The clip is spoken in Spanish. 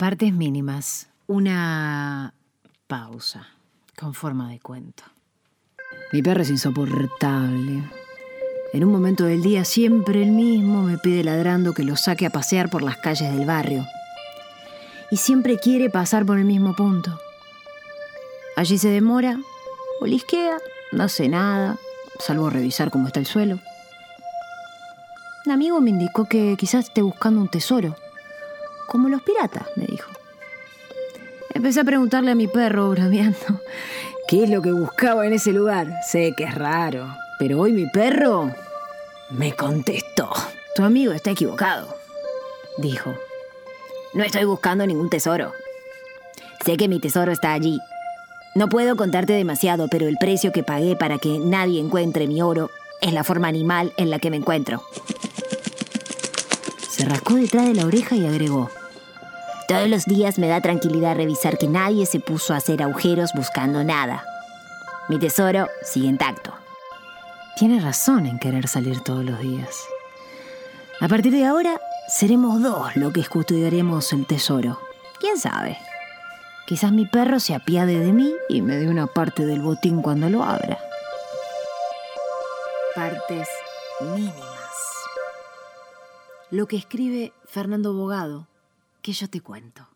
Partes mínimas. Una pausa con forma de cuento. Mi perro es insoportable. En un momento del día siempre el mismo me pide ladrando que lo saque a pasear por las calles del barrio. Y siempre quiere pasar por el mismo punto. Allí se demora, olisquea, no hace nada, salvo revisar cómo está el suelo. Un amigo me indicó que quizás esté buscando un tesoro, como los piratas, me dijo. Empecé a preguntarle a mi perro, bromeando, qué es lo que buscaba en ese lugar. Sé que es raro, pero hoy mi perro me contestó. Tu amigo está equivocado, dijo. No estoy buscando ningún tesoro. Sé que mi tesoro está allí. No puedo contarte demasiado, pero el precio que pagué para que nadie encuentre mi oro es la forma animal en la que me encuentro. Se rascó detrás de la oreja y agregó. Todos los días me da tranquilidad revisar que nadie se puso a hacer agujeros buscando nada. Mi tesoro sigue intacto. Tiene razón en querer salir todos los días. A partir de ahora, seremos dos los que custodiaremos el tesoro. ¿Quién sabe? Quizás mi perro se apiade de mí y me dé una parte del botín cuando lo abra. Partes mínimas. Lo que escribe Fernando Bogado, que yo te cuento.